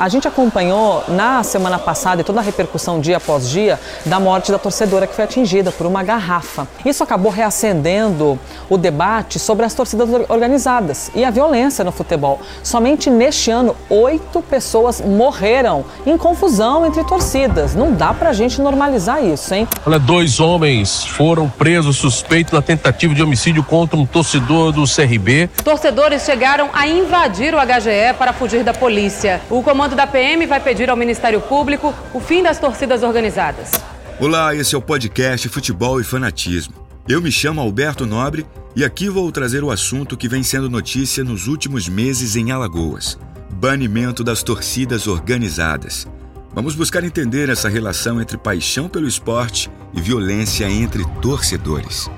A gente acompanhou na semana passada e toda a repercussão dia após dia da morte da torcedora que foi atingida por uma garrafa. Isso acabou reacendendo o debate sobre as torcidas organizadas e a violência no futebol. Somente neste ano, oito pessoas morreram em confusão entre torcidas. Não dá pra gente normalizar isso, hein? Olha, dois homens foram presos suspeitos da tentativa de homicídio contra um torcedor do CRB. Torcedores chegaram a invadir o HGE para fugir da polícia. O comando da PM vai pedir ao Ministério Público o fim das torcidas organizadas. Olá, esse é o podcast Futebol e Fanatismo. Eu me chamo Alberto Nobre e aqui vou trazer o assunto que vem sendo notícia nos últimos meses em Alagoas: banimento das torcidas organizadas. Vamos buscar entender essa relação entre paixão pelo esporte e violência entre torcedores.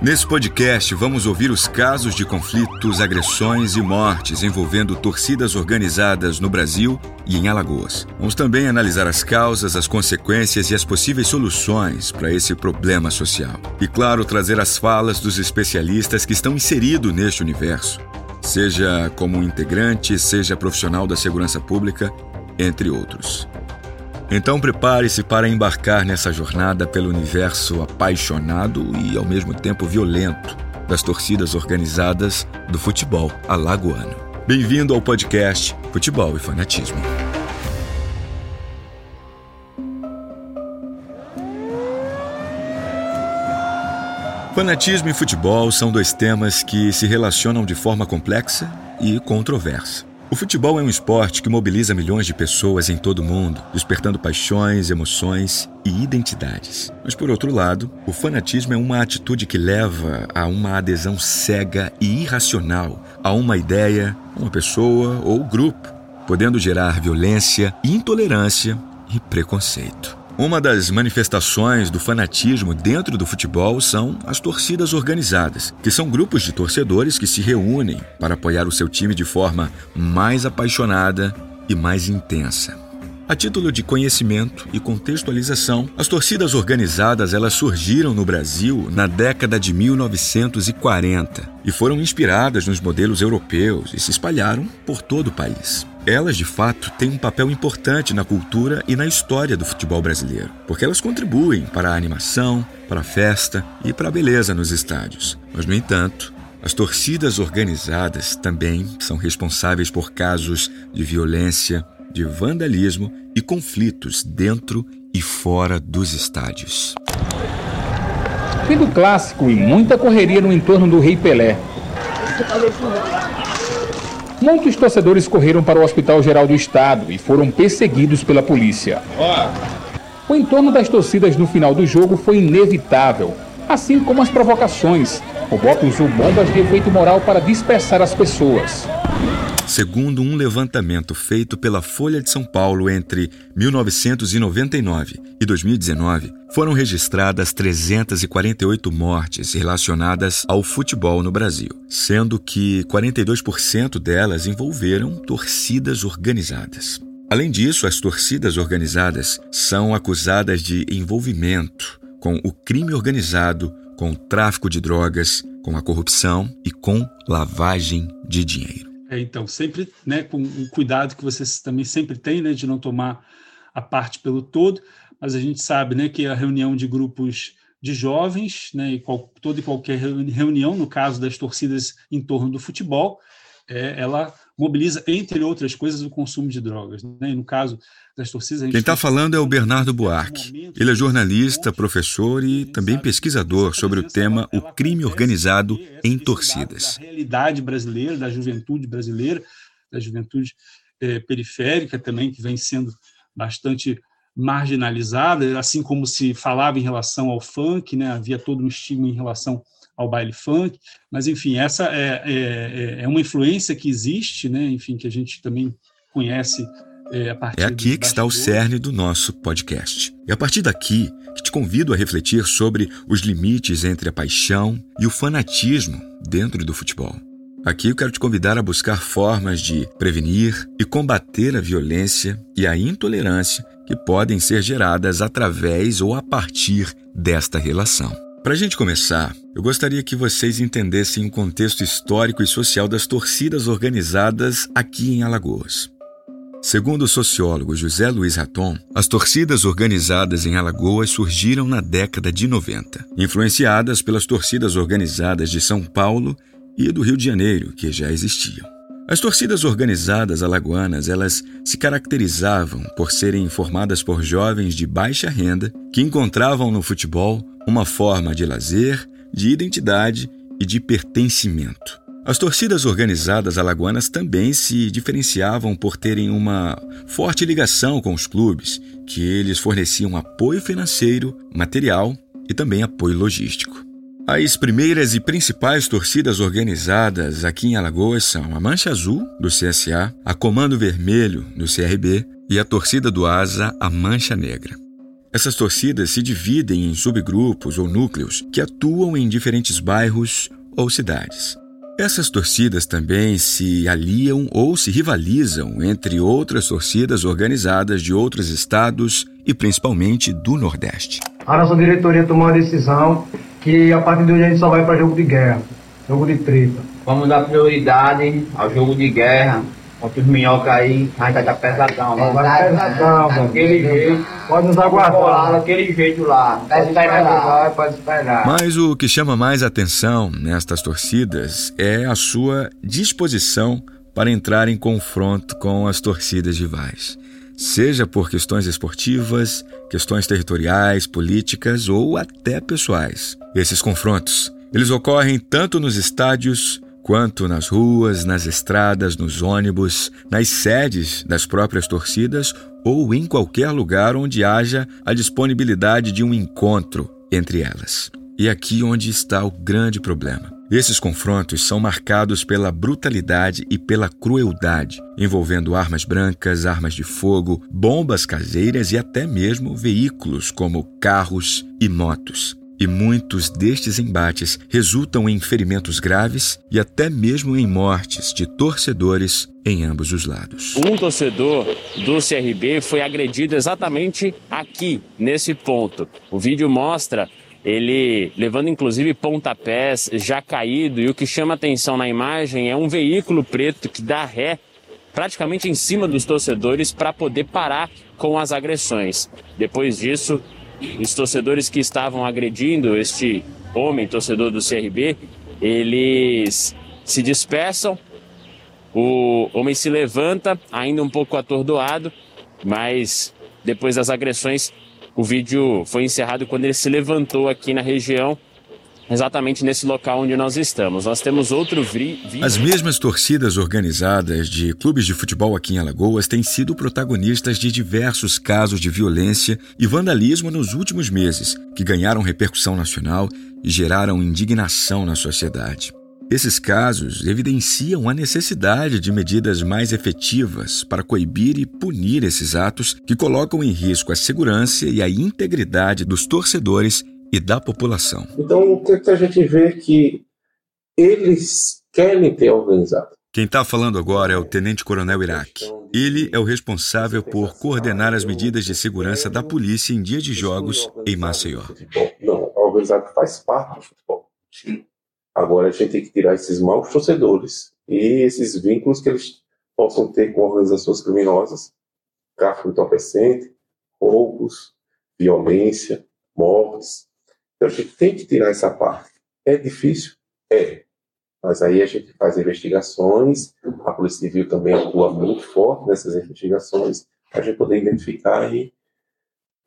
Nesse podcast, vamos ouvir os casos de conflitos, agressões e mortes envolvendo torcidas organizadas no Brasil e em Alagoas. Vamos também analisar as causas, as consequências e as possíveis soluções para esse problema social. E, claro, trazer as falas dos especialistas que estão inseridos neste universo, seja como integrante, seja profissional da segurança pública, entre outros. Então prepare-se para embarcar nessa jornada pelo universo apaixonado e ao mesmo tempo violento das torcidas organizadas do futebol alagoano. Bem-vindo ao podcast Futebol e Fanatismo. Fanatismo e futebol são dois temas que se relacionam de forma complexa e controversa. O futebol é um esporte que mobiliza milhões de pessoas em todo o mundo, despertando paixões, emoções e identidades. Mas, por outro lado, o fanatismo é uma atitude que leva a uma adesão cega e irracional a uma ideia, uma pessoa ou grupo, podendo gerar violência, intolerância e preconceito. Uma das manifestações do fanatismo dentro do futebol são as torcidas organizadas, que são grupos de torcedores que se reúnem para apoiar o seu time de forma mais apaixonada e mais intensa. A título de conhecimento e contextualização, as torcidas organizadas elas surgiram no Brasil na década de 1940 e foram inspiradas nos modelos europeus e se espalharam por todo o país. Elas, de fato, têm um papel importante na cultura e na história do futebol brasileiro, porque elas contribuem para a animação, para a festa e para a beleza nos estádios. Mas, no entanto, as torcidas organizadas também são responsáveis por casos de violência, de vandalismo e conflitos dentro e fora dos estádios. Fim do clássico e muita correria no entorno do Rei Pelé. Muitos torcedores correram para o Hospital Geral do Estado e foram perseguidos pela polícia. O entorno das torcidas no final do jogo foi inevitável, assim como as provocações. O Bop usou bombas de efeito moral para dispersar as pessoas. Segundo um levantamento feito pela Folha de São Paulo entre 1999 e 2019, foram registradas 348 mortes relacionadas ao futebol no Brasil, sendo que 42% delas envolveram torcidas organizadas. Além disso, as torcidas organizadas são acusadas de envolvimento com o crime organizado, com o tráfico de drogas, com a corrupção e com lavagem de dinheiro. É, então, sempre né, com o cuidado que vocês também sempre têm né, de não tomar a parte pelo todo, mas a gente sabe né, que a reunião de grupos de jovens, né, e qual, toda e qualquer reunião, no caso das torcidas em torno do futebol, é, ela mobiliza, entre outras coisas, o consumo de drogas. Né? E no caso das torcidas. Quem está falando é o Bernardo Buarque. Ele é jornalista, professor e também pesquisador sobre o tema o crime organizado em torcidas. Da realidade brasileira, da juventude brasileira, da juventude é, periférica também, que vem sendo bastante marginalizada, assim como se falava em relação ao funk, né? havia todo um estigma em relação ao baile funk, mas enfim, essa é, é, é uma influência que existe, né? enfim, que a gente também conhece é, é aqui que está o cerne do nosso podcast. É a partir daqui que te convido a refletir sobre os limites entre a paixão e o fanatismo dentro do futebol. Aqui eu quero te convidar a buscar formas de prevenir e combater a violência e a intolerância que podem ser geradas através ou a partir desta relação. Para a gente começar, eu gostaria que vocês entendessem o contexto histórico e social das torcidas organizadas aqui em Alagoas. Segundo o sociólogo José Luiz Raton, as torcidas organizadas em Alagoas surgiram na década de 90, influenciadas pelas torcidas organizadas de São Paulo e do Rio de Janeiro, que já existiam. As torcidas organizadas alagoanas, elas se caracterizavam por serem formadas por jovens de baixa renda que encontravam no futebol uma forma de lazer, de identidade e de pertencimento. As torcidas organizadas alagoanas também se diferenciavam por terem uma forte ligação com os clubes, que eles forneciam apoio financeiro, material e também apoio logístico. As primeiras e principais torcidas organizadas aqui em Alagoas são a Mancha Azul, do CSA, a Comando Vermelho, do CRB, e a torcida do Asa, a Mancha Negra. Essas torcidas se dividem em subgrupos ou núcleos que atuam em diferentes bairros ou cidades. Essas torcidas também se aliam ou se rivalizam entre outras torcidas organizadas de outros estados e principalmente do Nordeste. A nossa diretoria tomou a decisão que a partir de hoje a gente só vai para jogo de guerra, jogo de treta. Vamos dar prioridade ao jogo de guerra, Contra os minhoca aí, a gente vai estar pesadão. Vai, vai pesadão, daquele jeito. Pode nos aguardar. Daquele jeito lá. Pode esperar. Pode esperar. Mas o que chama mais atenção nestas torcidas é a sua disposição para entrar em confronto com as torcidas rivais. Seja por questões esportivas, questões territoriais, políticas ou até pessoais. Esses confrontos, eles ocorrem tanto nos estádios quanto nas ruas, nas estradas, nos ônibus, nas sedes das próprias torcidas ou em qualquer lugar onde haja a disponibilidade de um encontro entre elas. E aqui onde está o grande problema. Esses confrontos são marcados pela brutalidade e pela crueldade, envolvendo armas brancas, armas de fogo, bombas caseiras e até mesmo veículos como carros e motos. E muitos destes embates resultam em ferimentos graves e até mesmo em mortes de torcedores em ambos os lados. Um torcedor do CRB foi agredido exatamente aqui, nesse ponto. O vídeo mostra ele levando inclusive pontapés, já caído, e o que chama atenção na imagem é um veículo preto que dá ré praticamente em cima dos torcedores para poder parar com as agressões. Depois disso, os torcedores que estavam agredindo este homem, torcedor do CRB, eles se dispersam. O homem se levanta, ainda um pouco atordoado, mas depois das agressões, o vídeo foi encerrado quando ele se levantou aqui na região exatamente nesse local onde nós estamos. Nós temos outro vídeo. As mesmas torcidas organizadas de clubes de futebol aqui em Alagoas têm sido protagonistas de diversos casos de violência e vandalismo nos últimos meses, que ganharam repercussão nacional e geraram indignação na sociedade. Esses casos evidenciam a necessidade de medidas mais efetivas para coibir e punir esses atos que colocam em risco a segurança e a integridade dos torcedores e da população. Então, o que a gente vê que eles querem ter organizado. Quem está falando agora é o Tenente Coronel Iraque. Ele é o responsável por coordenar as medidas de segurança da polícia em dias de jogos em Maceió. Não, a organizado faz parte do futebol. Agora a gente tem que tirar esses maus torcedores e esses vínculos que eles possam ter com organizações criminosas, tráfico entorpecente, roubos, violência, mortes, então a gente tem que tirar essa parte. É difícil? É. Mas aí a gente faz investigações, a Polícia Civil também atua muito forte nessas investigações, para a gente poder identificar e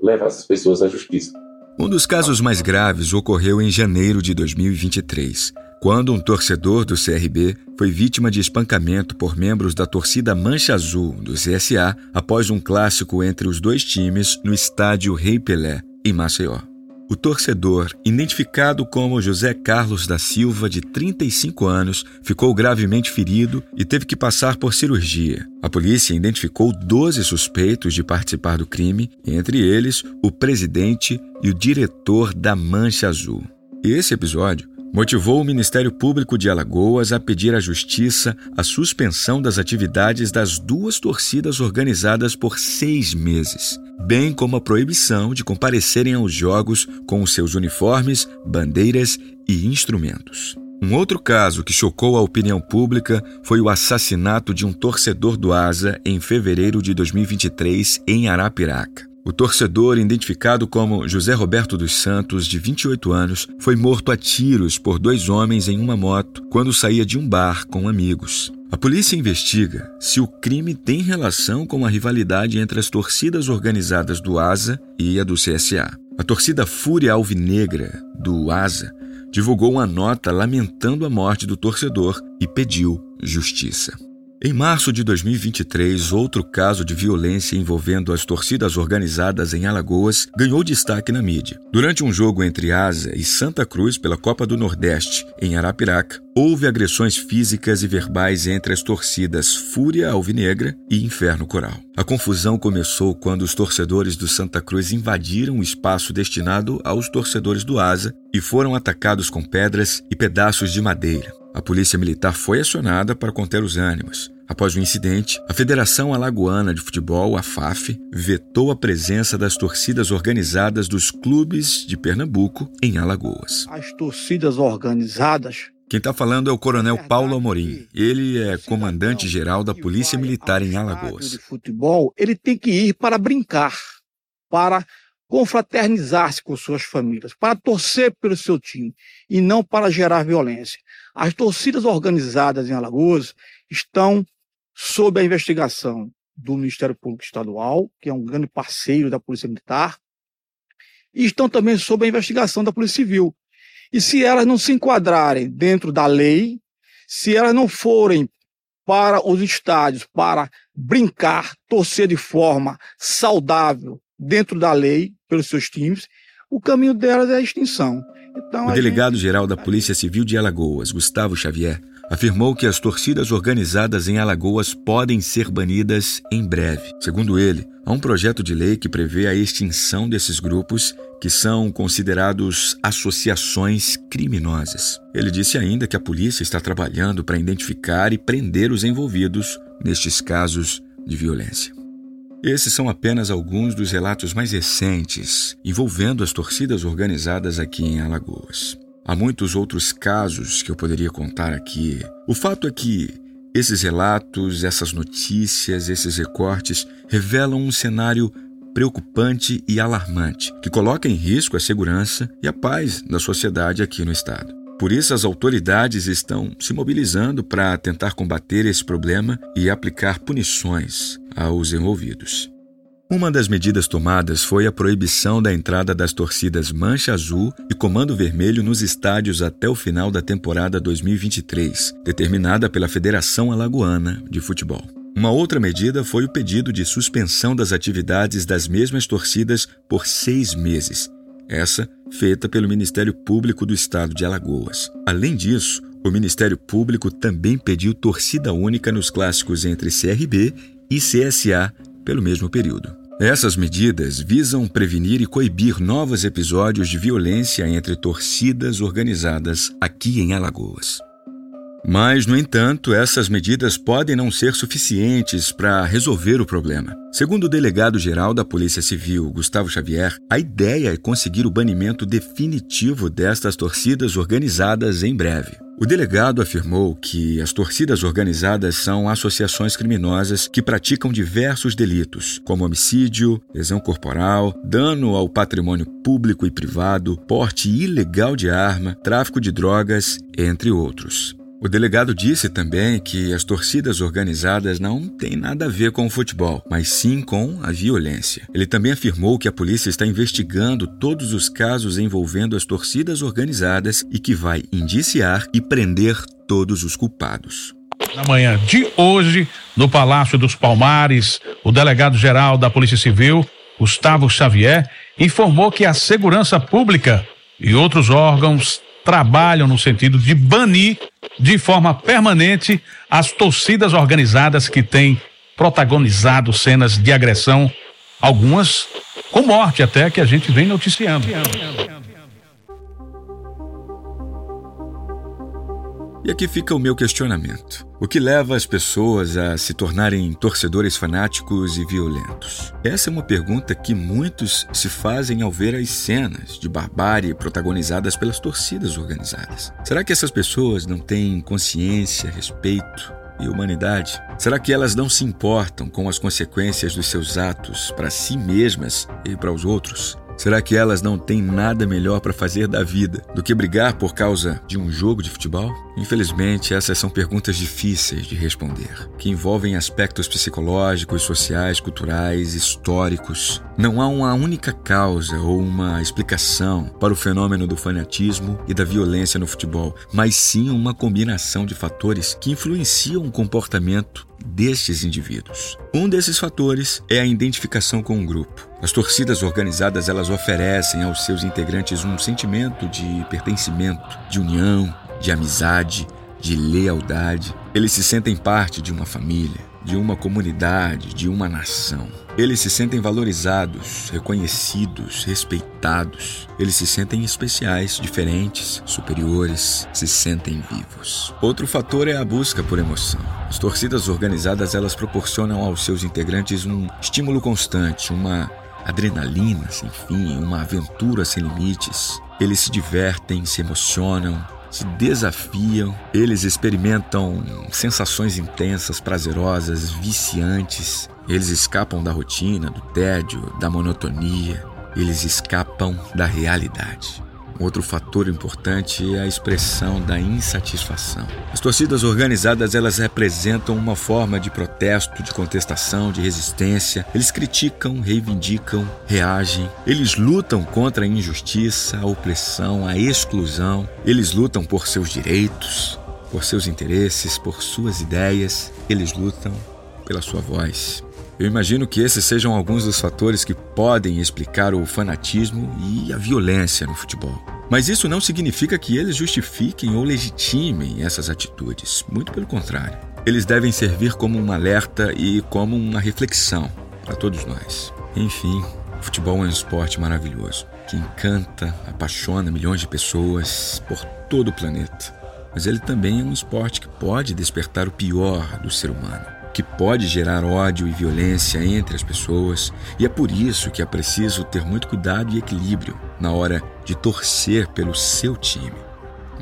levar essas pessoas à justiça. Um dos casos mais graves ocorreu em janeiro de 2023, quando um torcedor do CRB foi vítima de espancamento por membros da torcida Mancha Azul do CSA após um clássico entre os dois times no estádio Rei Pelé, em Maceió. O torcedor, identificado como José Carlos da Silva, de 35 anos, ficou gravemente ferido e teve que passar por cirurgia. A polícia identificou 12 suspeitos de participar do crime, entre eles o presidente e o diretor da Mancha Azul. Esse episódio motivou o Ministério Público de Alagoas a pedir à Justiça a suspensão das atividades das duas torcidas organizadas por seis meses bem como a proibição de comparecerem aos jogos com os seus uniformes, bandeiras e instrumentos. Um outro caso que chocou a opinião pública foi o assassinato de um torcedor do Asa em fevereiro de 2023 em Arapiraca. O torcedor, identificado como José Roberto dos Santos, de 28 anos, foi morto a tiros por dois homens em uma moto quando saía de um bar com amigos. A polícia investiga se o crime tem relação com a rivalidade entre as torcidas organizadas do ASA e a do CSA. A torcida Fúria Alvinegra, do ASA, divulgou uma nota lamentando a morte do torcedor e pediu justiça. Em março de 2023, outro caso de violência envolvendo as torcidas organizadas em Alagoas ganhou destaque na mídia. Durante um jogo entre Asa e Santa Cruz pela Copa do Nordeste, em Arapiraca, houve agressões físicas e verbais entre as torcidas Fúria Alvinegra e Inferno Coral. A confusão começou quando os torcedores do Santa Cruz invadiram o espaço destinado aos torcedores do Asa e foram atacados com pedras e pedaços de madeira. A polícia militar foi acionada para conter os ânimos. Após o incidente, a Federação Alagoana de Futebol, a FAF, vetou a presença das torcidas organizadas dos clubes de Pernambuco em Alagoas. As torcidas organizadas quem está falando é o Coronel Paulo Amorim. Ele é comandante-geral da Polícia Militar em Alagoas. De futebol, ele tem que ir para brincar, para confraternizar-se com suas famílias, para torcer pelo seu time e não para gerar violência. As torcidas organizadas em Alagoas estão sob a investigação do Ministério Público Estadual, que é um grande parceiro da Polícia Militar, e estão também sob a investigação da Polícia Civil. E se elas não se enquadrarem dentro da lei, se elas não forem para os estádios para brincar, torcer de forma saudável dentro da lei, pelos seus times, o caminho delas é a extinção. Então, o delegado-geral da Polícia Civil de Alagoas, Gustavo Xavier, afirmou que as torcidas organizadas em Alagoas podem ser banidas em breve. Segundo ele, há um projeto de lei que prevê a extinção desses grupos que são considerados associações criminosas. Ele disse ainda que a polícia está trabalhando para identificar e prender os envolvidos nestes casos de violência. Esses são apenas alguns dos relatos mais recentes envolvendo as torcidas organizadas aqui em Alagoas. Há muitos outros casos que eu poderia contar aqui. O fato é que esses relatos, essas notícias, esses recortes revelam um cenário preocupante e alarmante que coloca em risco a segurança e a paz da sociedade aqui no estado. Por isso, as autoridades estão se mobilizando para tentar combater esse problema e aplicar punições aos envolvidos. Uma das medidas tomadas foi a proibição da entrada das torcidas Mancha Azul e Comando Vermelho nos estádios até o final da temporada 2023, determinada pela Federação Alagoana de Futebol. Uma outra medida foi o pedido de suspensão das atividades das mesmas torcidas por seis meses, essa feita pelo Ministério Público do Estado de Alagoas. Além disso, o Ministério Público também pediu torcida única nos clássicos entre CRB e CSA pelo mesmo período. Essas medidas visam prevenir e coibir novos episódios de violência entre torcidas organizadas aqui em Alagoas. Mas, no entanto, essas medidas podem não ser suficientes para resolver o problema. Segundo o delegado-geral da Polícia Civil, Gustavo Xavier, a ideia é conseguir o banimento definitivo destas torcidas organizadas em breve. O delegado afirmou que as torcidas organizadas são associações criminosas que praticam diversos delitos, como homicídio, lesão corporal, dano ao patrimônio público e privado, porte ilegal de arma, tráfico de drogas, entre outros. O delegado disse também que as torcidas organizadas não têm nada a ver com o futebol, mas sim com a violência. Ele também afirmou que a polícia está investigando todos os casos envolvendo as torcidas organizadas e que vai indiciar e prender todos os culpados. Na manhã de hoje, no Palácio dos Palmares, o delegado-geral da Polícia Civil, Gustavo Xavier, informou que a segurança pública e outros órgãos trabalham no sentido de banir de forma permanente as torcidas organizadas que têm protagonizado cenas de agressão, algumas com morte até que a gente vem noticiando. E aqui fica o meu questionamento. O que leva as pessoas a se tornarem torcedores fanáticos e violentos? Essa é uma pergunta que muitos se fazem ao ver as cenas de barbárie protagonizadas pelas torcidas organizadas. Será que essas pessoas não têm consciência, respeito e humanidade? Será que elas não se importam com as consequências dos seus atos para si mesmas e para os outros? Será que elas não têm nada melhor para fazer da vida do que brigar por causa de um jogo de futebol? Infelizmente, essas são perguntas difíceis de responder, que envolvem aspectos psicológicos, sociais, culturais, históricos. Não há uma única causa ou uma explicação para o fenômeno do fanatismo e da violência no futebol, mas sim uma combinação de fatores que influenciam o comportamento destes indivíduos. Um desses fatores é a identificação com um grupo. As torcidas organizadas elas oferecem aos seus integrantes um sentimento de pertencimento, de união, de amizade, de lealdade. Eles se sentem parte de uma família, de uma comunidade, de uma nação. Eles se sentem valorizados, reconhecidos, respeitados. Eles se sentem especiais, diferentes, superiores, se sentem vivos. Outro fator é a busca por emoção. As torcidas organizadas, elas proporcionam aos seus integrantes um estímulo constante, uma adrenalina sem fim, uma aventura sem limites. Eles se divertem, se emocionam, se desafiam, eles experimentam sensações intensas, prazerosas, viciantes. Eles escapam da rotina, do tédio, da monotonia. Eles escapam da realidade. Outro fator importante é a expressão da insatisfação. As torcidas organizadas, elas representam uma forma de protesto, de contestação, de resistência. Eles criticam, reivindicam, reagem. Eles lutam contra a injustiça, a opressão, a exclusão. Eles lutam por seus direitos, por seus interesses, por suas ideias. Eles lutam pela sua voz. Eu imagino que esses sejam alguns dos fatores que podem explicar o fanatismo e a violência no futebol. Mas isso não significa que eles justifiquem ou legitimem essas atitudes. Muito pelo contrário. Eles devem servir como um alerta e como uma reflexão para todos nós. Enfim, o futebol é um esporte maravilhoso que encanta, apaixona milhões de pessoas por todo o planeta. Mas ele também é um esporte que pode despertar o pior do ser humano que pode gerar ódio e violência entre as pessoas, e é por isso que é preciso ter muito cuidado e equilíbrio na hora de torcer pelo seu time.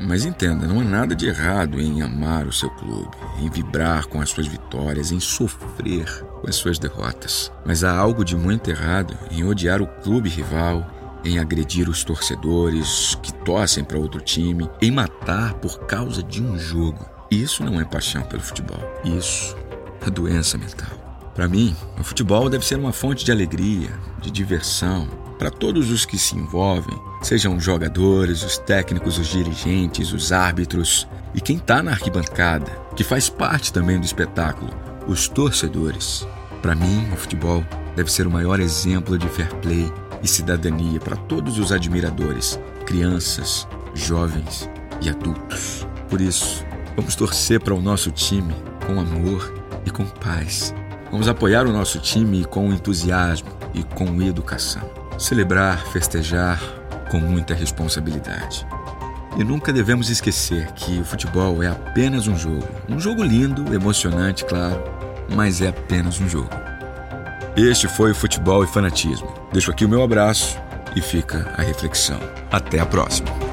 Mas entenda, não há nada de errado em amar o seu clube, em vibrar com as suas vitórias, em sofrer com as suas derrotas. Mas há algo de muito errado em odiar o clube rival, em agredir os torcedores que torcem para outro time, em matar por causa de um jogo. Isso não é paixão pelo futebol. Isso a doença mental. Para mim, o futebol deve ser uma fonte de alegria, de diversão, para todos os que se envolvem, sejam os jogadores, os técnicos, os dirigentes, os árbitros e quem está na arquibancada, que faz parte também do espetáculo, os torcedores. Para mim, o futebol deve ser o maior exemplo de fair play e cidadania para todos os admiradores, crianças, jovens e adultos. Por isso, vamos torcer para o nosso time com amor e com paz. Vamos apoiar o nosso time com entusiasmo e com educação. Celebrar, festejar com muita responsabilidade. E nunca devemos esquecer que o futebol é apenas um jogo. Um jogo lindo, emocionante, claro, mas é apenas um jogo. Este foi o Futebol e Fanatismo. Deixo aqui o meu abraço e fica a reflexão. Até a próxima.